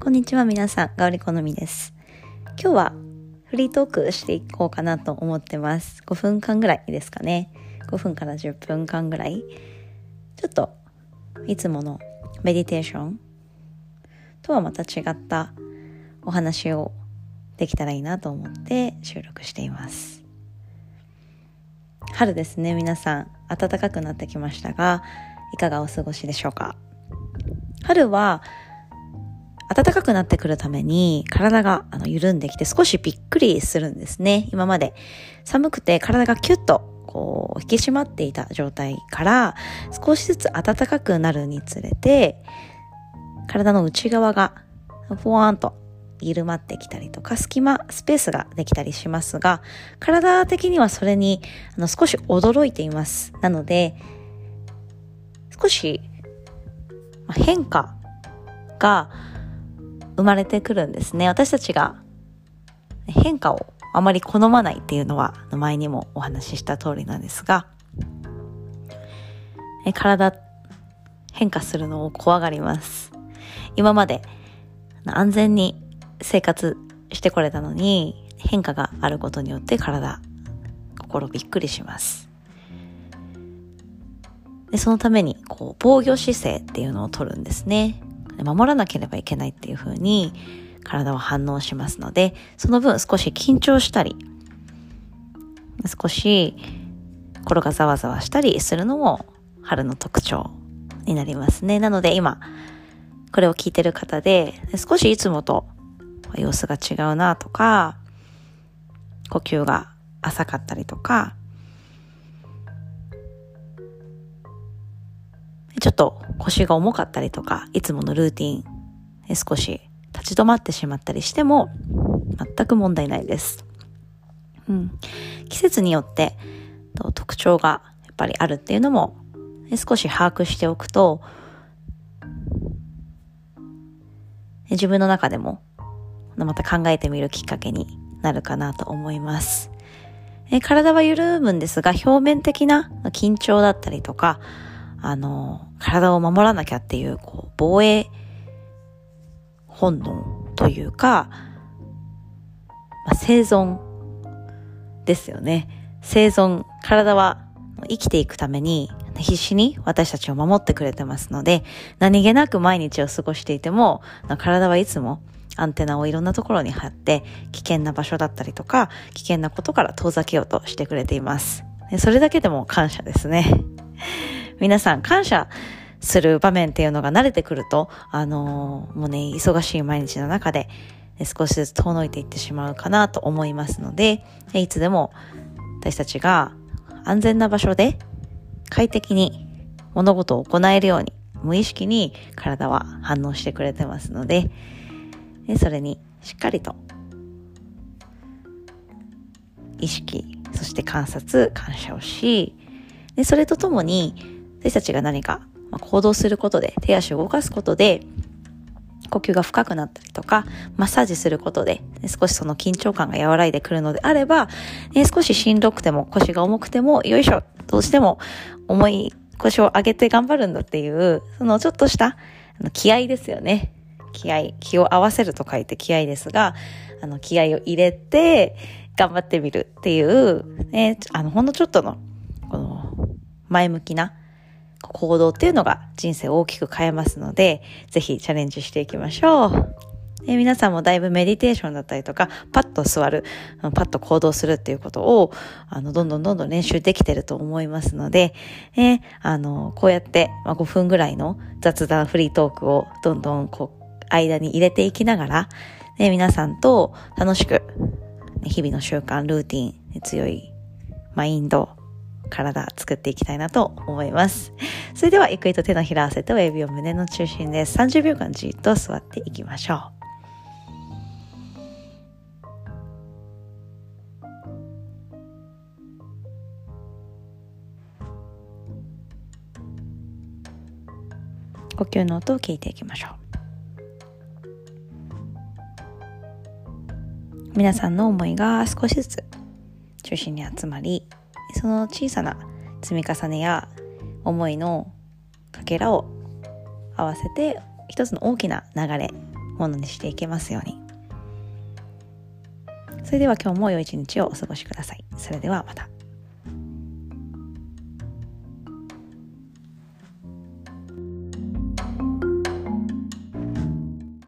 こんにちは皆さん、ガオリコのみです。今日はフリートークしていこうかなと思ってます。5分間ぐらいですかね。5分から10分間ぐらい。ちょっといつものメディテーションとはまた違ったお話をできたらいいなと思って収録しています。春ですね、皆さん。暖かくなってきましたが、いかがお過ごしでしょうか？春は暖かくなってくるために体があの緩んできて少しびっくりするんですね。今まで寒くて体がキュッとこう引き締まっていた状態から少しずつ暖かくなるにつれて体の内側がふわーんと緩まってきたりとか隙間スペースができたりしますが体的にはそれにあの少し驚いています。なので少し変化が生まれてくるんですね。私たちが変化をあまり好まないっていうのは前にもお話しした通りなんですが、体変化するのを怖がります。今まで安全に生活してこれたのに変化があることによって体、心びっくりします。でそのためにこう防御姿勢っていうのを取るんですね。守らなければいけないっていう風に体は反応しますので、その分少し緊張したり、少し心がざわざわしたりするのも春の特徴になりますね。なので今、これを聞いてる方で、少しいつもと様子が違うなとか、呼吸が浅かったりとか、ちょっと腰が重かったりとか、いつものルーティン、少し立ち止まってしまったりしても、全く問題ないです。うん。季節によって特徴がやっぱりあるっていうのも、少し把握しておくと、自分の中でも、また考えてみるきっかけになるかなと思います。体は緩むんですが、表面的な緊張だったりとか、あの、体を守らなきゃっていう、こう、防衛本能というか、まあ、生存ですよね。生存、体は生きていくために必死に私たちを守ってくれてますので、何気なく毎日を過ごしていても、体はいつもアンテナをいろんなところに貼って、危険な場所だったりとか、危険なことから遠ざけようとしてくれています。それだけでも感謝ですね。皆さん感謝する場面っていうのが慣れてくると、あのー、もうね、忙しい毎日の中で、少しずつ遠のいていってしまうかなと思いますので、いつでも私たちが安全な場所で快適に物事を行えるように、無意識に体は反応してくれてますので、それにしっかりと意識、そして観察、感謝をし、でそれとともに私たちが何か行動することで、手足を動かすことで、呼吸が深くなったりとか、マッサージすることで、少しその緊張感が和らいでくるのであれば、ね、少ししんどくても腰が重くても、よいしょ、どうしても重い腰を上げて頑張るんだっていう、そのちょっとした気合ですよね。気合、気を合わせると書いて気合ですが、あの気合を入れて頑張ってみるっていう、ね、あのほんのちょっとの、この前向きな行動っていうのが人生を大きく変えますので、ぜひチャレンジしていきましょう。え皆さんもだいぶメディテーションだったりとか、パッと座る、パッと行動するっていうことを、あの、どんどんどんどん練習できてると思いますので、えあの、こうやって、まあ、5分ぐらいの雑談フリートークをどんどんこう、間に入れていきながら、ね、皆さんと楽しく、日々の習慣、ルーティン、強いマインド、体作っていきたいなと思います。それでは、ゆっくりと手のひら合わせて親指を胸の中心で30秒間じっと座っていきましょう。呼吸の音を聞いていきましょう。皆さんの思いが少しずつ中心に集まり、その小さな積み重ねや思いのかけらを合わせて一つの大きな流れものにしていけますように。それでは今日も良い一日をお過ごしください。それではまた。